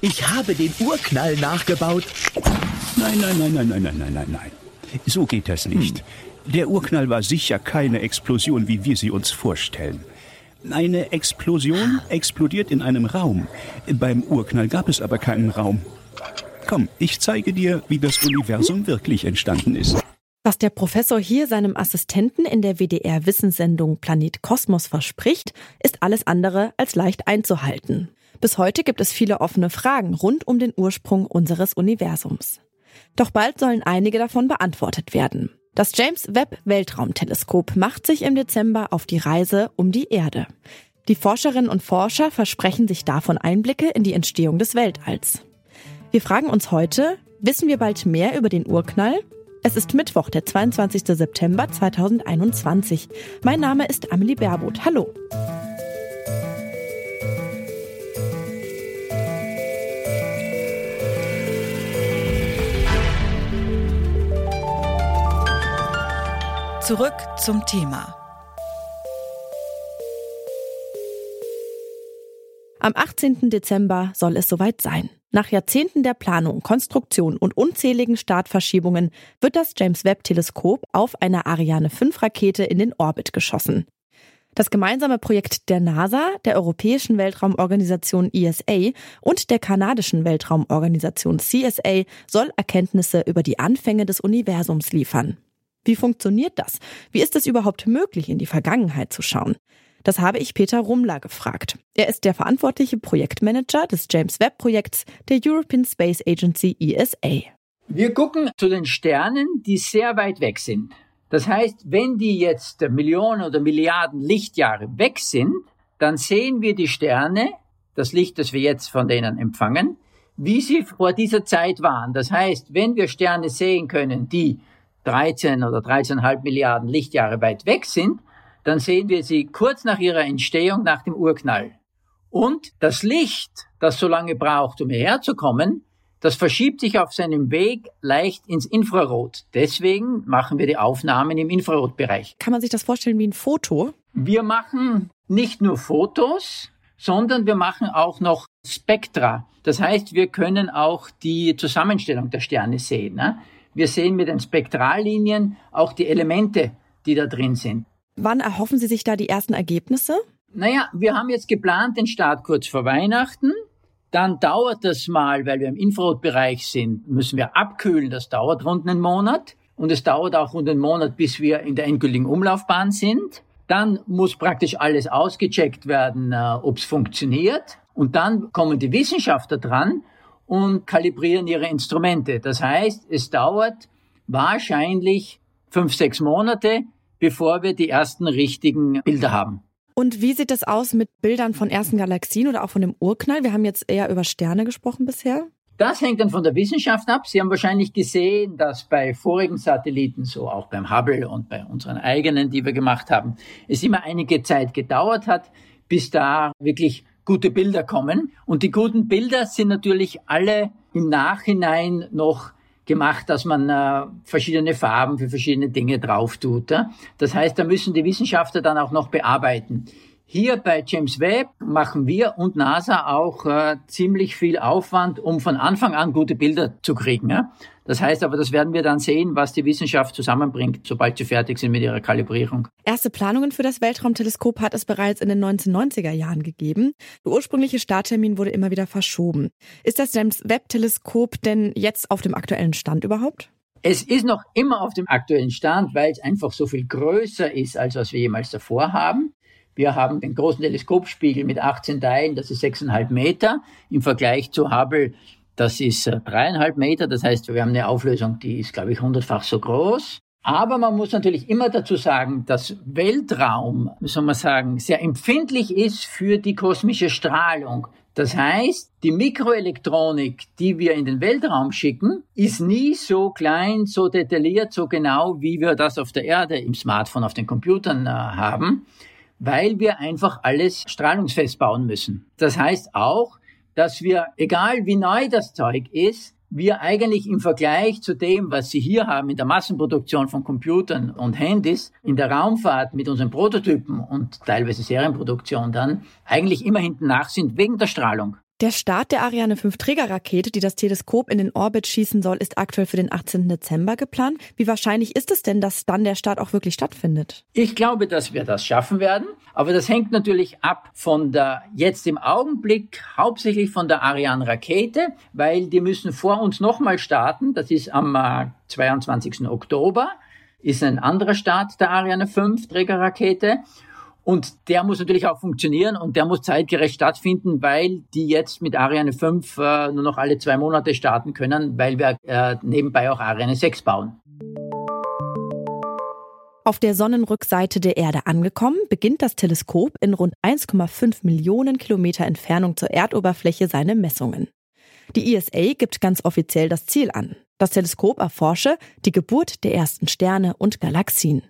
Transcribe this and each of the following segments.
Ich habe den Urknall nachgebaut. Nein, nein, nein, nein, nein, nein, nein, nein, nein. So geht das nicht. Hm. Der Urknall war sicher keine Explosion, wie wir sie uns vorstellen. Eine Explosion explodiert in einem Raum. Beim Urknall gab es aber keinen Raum. Komm, ich zeige dir, wie das Universum wirklich entstanden ist. Was der Professor hier seinem Assistenten in der WDR-Wissenssendung Planet Kosmos verspricht, ist alles andere als leicht einzuhalten. Bis heute gibt es viele offene Fragen rund um den Ursprung unseres Universums. Doch bald sollen einige davon beantwortet werden. Das James Webb Weltraumteleskop macht sich im Dezember auf die Reise um die Erde. Die Forscherinnen und Forscher versprechen sich davon Einblicke in die Entstehung des Weltalls. Wir fragen uns heute, wissen wir bald mehr über den Urknall? Es ist Mittwoch, der 22. September 2021. Mein Name ist Amelie Berbot. Hallo. Zurück zum Thema. Am 18. Dezember soll es soweit sein. Nach Jahrzehnten der Planung, Konstruktion und unzähligen Startverschiebungen wird das James Webb Teleskop auf einer Ariane 5 Rakete in den Orbit geschossen. Das gemeinsame Projekt der NASA, der Europäischen Weltraumorganisation ESA und der kanadischen Weltraumorganisation CSA soll Erkenntnisse über die Anfänge des Universums liefern. Wie funktioniert das? Wie ist es überhaupt möglich, in die Vergangenheit zu schauen? Das habe ich Peter Rumler gefragt. Er ist der verantwortliche Projektmanager des James Webb Projekts der European Space Agency ESA. Wir gucken zu den Sternen, die sehr weit weg sind. Das heißt, wenn die jetzt Millionen oder Milliarden Lichtjahre weg sind, dann sehen wir die Sterne, das Licht, das wir jetzt von denen empfangen, wie sie vor dieser Zeit waren. Das heißt, wenn wir Sterne sehen können, die 13 oder 13,5 Milliarden Lichtjahre weit weg sind, dann sehen wir sie kurz nach ihrer Entstehung, nach dem Urknall. Und das Licht, das so lange braucht, um hierher zu kommen, das verschiebt sich auf seinem Weg leicht ins Infrarot. Deswegen machen wir die Aufnahmen im Infrarotbereich. Kann man sich das vorstellen wie ein Foto? Wir machen nicht nur Fotos, sondern wir machen auch noch Spektra. Das heißt, wir können auch die Zusammenstellung der Sterne sehen. Ne? Wir sehen mit den Spektrallinien auch die Elemente, die da drin sind. Wann erhoffen Sie sich da die ersten Ergebnisse? Naja, wir haben jetzt geplant den Start kurz vor Weihnachten. Dann dauert das mal, weil wir im Infrarotbereich sind, müssen wir abkühlen. Das dauert rund einen Monat. Und es dauert auch rund einen Monat, bis wir in der endgültigen Umlaufbahn sind. Dann muss praktisch alles ausgecheckt werden, äh, ob es funktioniert. Und dann kommen die Wissenschaftler dran und kalibrieren ihre Instrumente. Das heißt, es dauert wahrscheinlich fünf, sechs Monate, bevor wir die ersten richtigen Bilder haben. Und wie sieht das aus mit Bildern von ersten Galaxien oder auch von dem Urknall? Wir haben jetzt eher über Sterne gesprochen bisher. Das hängt dann von der Wissenschaft ab. Sie haben wahrscheinlich gesehen, dass bei vorigen Satelliten, so auch beim Hubble und bei unseren eigenen, die wir gemacht haben, es immer einige Zeit gedauert hat, bis da wirklich gute Bilder kommen. Und die guten Bilder sind natürlich alle im Nachhinein noch gemacht, dass man äh, verschiedene Farben für verschiedene Dinge drauf tut. Ja? Das heißt, da müssen die Wissenschaftler dann auch noch bearbeiten. Hier bei James Webb machen wir und NASA auch äh, ziemlich viel Aufwand, um von Anfang an gute Bilder zu kriegen. Ja? Das heißt aber, das werden wir dann sehen, was die Wissenschaft zusammenbringt, sobald sie fertig sind mit ihrer Kalibrierung. Erste Planungen für das Weltraumteleskop hat es bereits in den 1990er Jahren gegeben. Der ursprüngliche Starttermin wurde immer wieder verschoben. Ist das James Webb Teleskop denn jetzt auf dem aktuellen Stand überhaupt? Es ist noch immer auf dem aktuellen Stand, weil es einfach so viel größer ist, als was wir jemals davor haben. Wir haben den großen Teleskopspiegel mit 18 Teilen, das ist 6,5 Meter. Im Vergleich zu Hubble das ist äh, dreieinhalb Meter, das heißt, wir haben eine Auflösung, die ist, glaube ich, hundertfach so groß. Aber man muss natürlich immer dazu sagen, dass Weltraum, soll man sagen, sehr empfindlich ist für die kosmische Strahlung. Das heißt, die Mikroelektronik, die wir in den Weltraum schicken, ist nie so klein, so detailliert, so genau, wie wir das auf der Erde im Smartphone, auf den Computern äh, haben, weil wir einfach alles strahlungsfest bauen müssen. Das heißt auch, dass wir, egal wie neu das Zeug ist, wir eigentlich im Vergleich zu dem, was Sie hier haben in der Massenproduktion von Computern und Handys, in der Raumfahrt mit unseren Prototypen und teilweise Serienproduktion dann, eigentlich immer hinten nach sind wegen der Strahlung. Der Start der Ariane 5 Trägerrakete, die das Teleskop in den Orbit schießen soll, ist aktuell für den 18. Dezember geplant. Wie wahrscheinlich ist es denn, dass dann der Start auch wirklich stattfindet? Ich glaube, dass wir das schaffen werden. Aber das hängt natürlich ab von der, jetzt im Augenblick hauptsächlich von der Ariane-Rakete, weil die müssen vor uns nochmal starten. Das ist am äh, 22. Oktober. Ist ein anderer Start der Ariane 5 Trägerrakete. Und der muss natürlich auch funktionieren und der muss zeitgerecht stattfinden, weil die jetzt mit Ariane 5 äh, nur noch alle zwei Monate starten können, weil wir äh, nebenbei auch Ariane 6 bauen. Auf der Sonnenrückseite der Erde angekommen, beginnt das Teleskop in rund 1,5 Millionen Kilometer Entfernung zur Erdoberfläche seine Messungen. Die ESA gibt ganz offiziell das Ziel an. Das Teleskop erforsche die Geburt der ersten Sterne und Galaxien.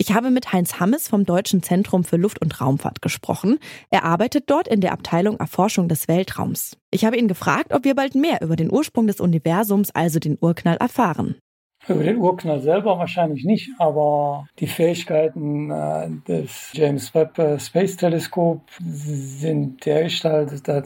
Ich habe mit Heinz Hammes vom Deutschen Zentrum für Luft- und Raumfahrt gesprochen. Er arbeitet dort in der Abteilung Erforschung des Weltraums. Ich habe ihn gefragt, ob wir bald mehr über den Ursprung des Universums, also den Urknall, erfahren. Über den Urknall selber wahrscheinlich nicht, aber die Fähigkeiten äh, des James Webb äh, Space Teleskop sind dergestalt, dass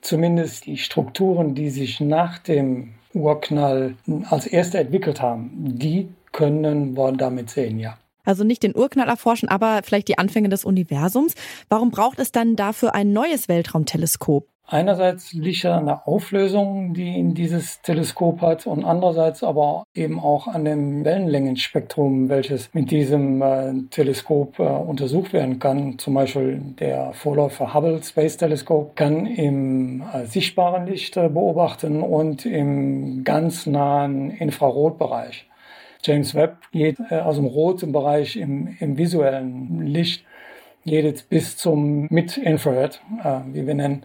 zumindest die Strukturen, die sich nach dem Urknall als erste entwickelt haben, die können wir damit sehen, ja. Also nicht den Urknall erforschen, aber vielleicht die Anfänge des Universums. Warum braucht es dann dafür ein neues Weltraumteleskop? Einerseits liegt ja an der Auflösung, die dieses Teleskop hat, und andererseits aber eben auch an dem Wellenlängenspektrum, welches mit diesem äh, Teleskop äh, untersucht werden kann. Zum Beispiel der Vorläufer Hubble Space Telescope kann im äh, sichtbaren Licht äh, beobachten und im ganz nahen Infrarotbereich. James Webb geht äh, aus dem roten Bereich im, im visuellen Licht, geht jetzt bis zum Mid-Infrared, äh, wie wir nennen.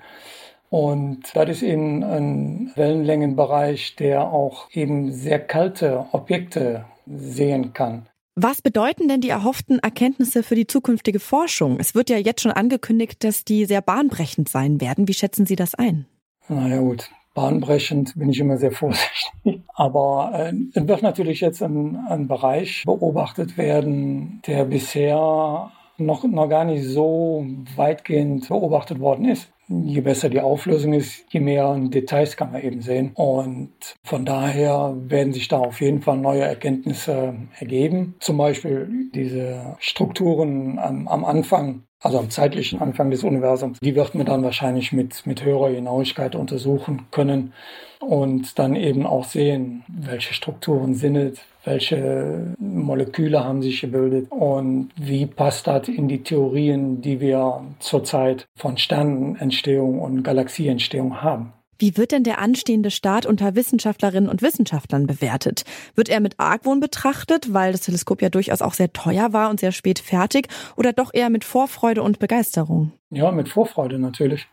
Und das ist eben ein Wellenlängenbereich, der auch eben sehr kalte Objekte sehen kann. Was bedeuten denn die erhofften Erkenntnisse für die zukünftige Forschung? Es wird ja jetzt schon angekündigt, dass die sehr bahnbrechend sein werden. Wie schätzen Sie das ein? Naja gut, bahnbrechend bin ich immer sehr vorsichtig. Aber äh, es wird natürlich jetzt ein, ein Bereich beobachtet werden, der bisher noch, noch gar nicht so weitgehend beobachtet worden ist. Je besser die Auflösung ist, je mehr Details kann man eben sehen. Und von daher werden sich da auf jeden Fall neue Erkenntnisse ergeben. Zum Beispiel diese Strukturen am, am Anfang also am zeitlichen Anfang des Universums, die wird man dann wahrscheinlich mit, mit höherer Genauigkeit untersuchen können und dann eben auch sehen, welche Strukturen sind welche Moleküle haben sich gebildet und wie passt das in die Theorien, die wir zurzeit von Sternenentstehung und Galaxieentstehung haben. Wie wird denn der anstehende Start unter Wissenschaftlerinnen und Wissenschaftlern bewertet? Wird er mit Argwohn betrachtet, weil das Teleskop ja durchaus auch sehr teuer war und sehr spät fertig, oder doch eher mit Vorfreude und Begeisterung? Ja, mit Vorfreude natürlich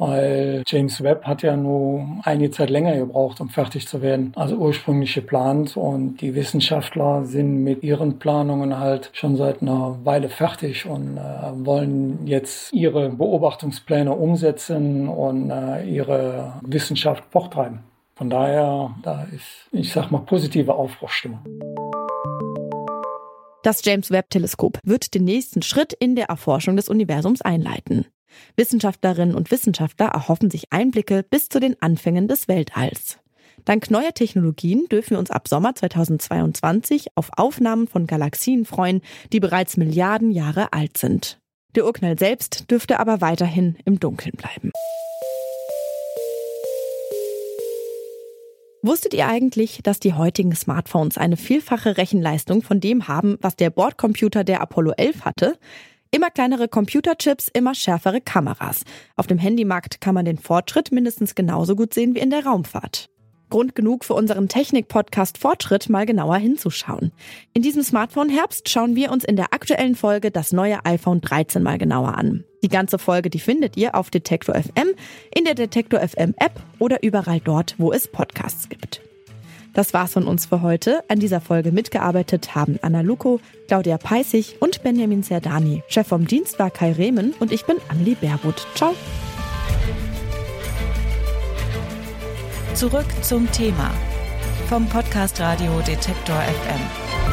weil James Webb hat ja nur einige Zeit länger gebraucht, um fertig zu werden, als ursprünglich geplant. Und die Wissenschaftler sind mit ihren Planungen halt schon seit einer Weile fertig und äh, wollen jetzt ihre Beobachtungspläne umsetzen und äh, ihre Wissenschaft forttreiben. Von daher, da ist, ich sag mal, positive Aufbruchstimmung. Das James Webb Teleskop wird den nächsten Schritt in der Erforschung des Universums einleiten. Wissenschaftlerinnen und Wissenschaftler erhoffen sich Einblicke bis zu den Anfängen des Weltalls. Dank neuer Technologien dürfen wir uns ab Sommer 2022 auf Aufnahmen von Galaxien freuen, die bereits Milliarden Jahre alt sind. Der Urknall selbst dürfte aber weiterhin im Dunkeln bleiben. Wusstet ihr eigentlich, dass die heutigen Smartphones eine vielfache Rechenleistung von dem haben, was der Bordcomputer der Apollo 11 hatte? Immer kleinere Computerchips, immer schärfere Kameras. Auf dem Handymarkt kann man den Fortschritt mindestens genauso gut sehen wie in der Raumfahrt. Grund genug für unseren Technik-Podcast Fortschritt mal genauer hinzuschauen. In diesem Smartphone-Herbst schauen wir uns in der aktuellen Folge das neue iPhone 13 mal genauer an. Die ganze Folge, die findet ihr auf Detektor FM, in der Detektor FM App oder überall dort, wo es Podcasts gibt. Das war's von uns für heute. An dieser Folge mitgearbeitet haben Anna Luko, Claudia Peissig und Benjamin Serdani. Chef vom Dienst war Kai Rehmen und ich bin Annelie Baerwood. Ciao. Zurück zum Thema vom Podcast Radio Detektor FM.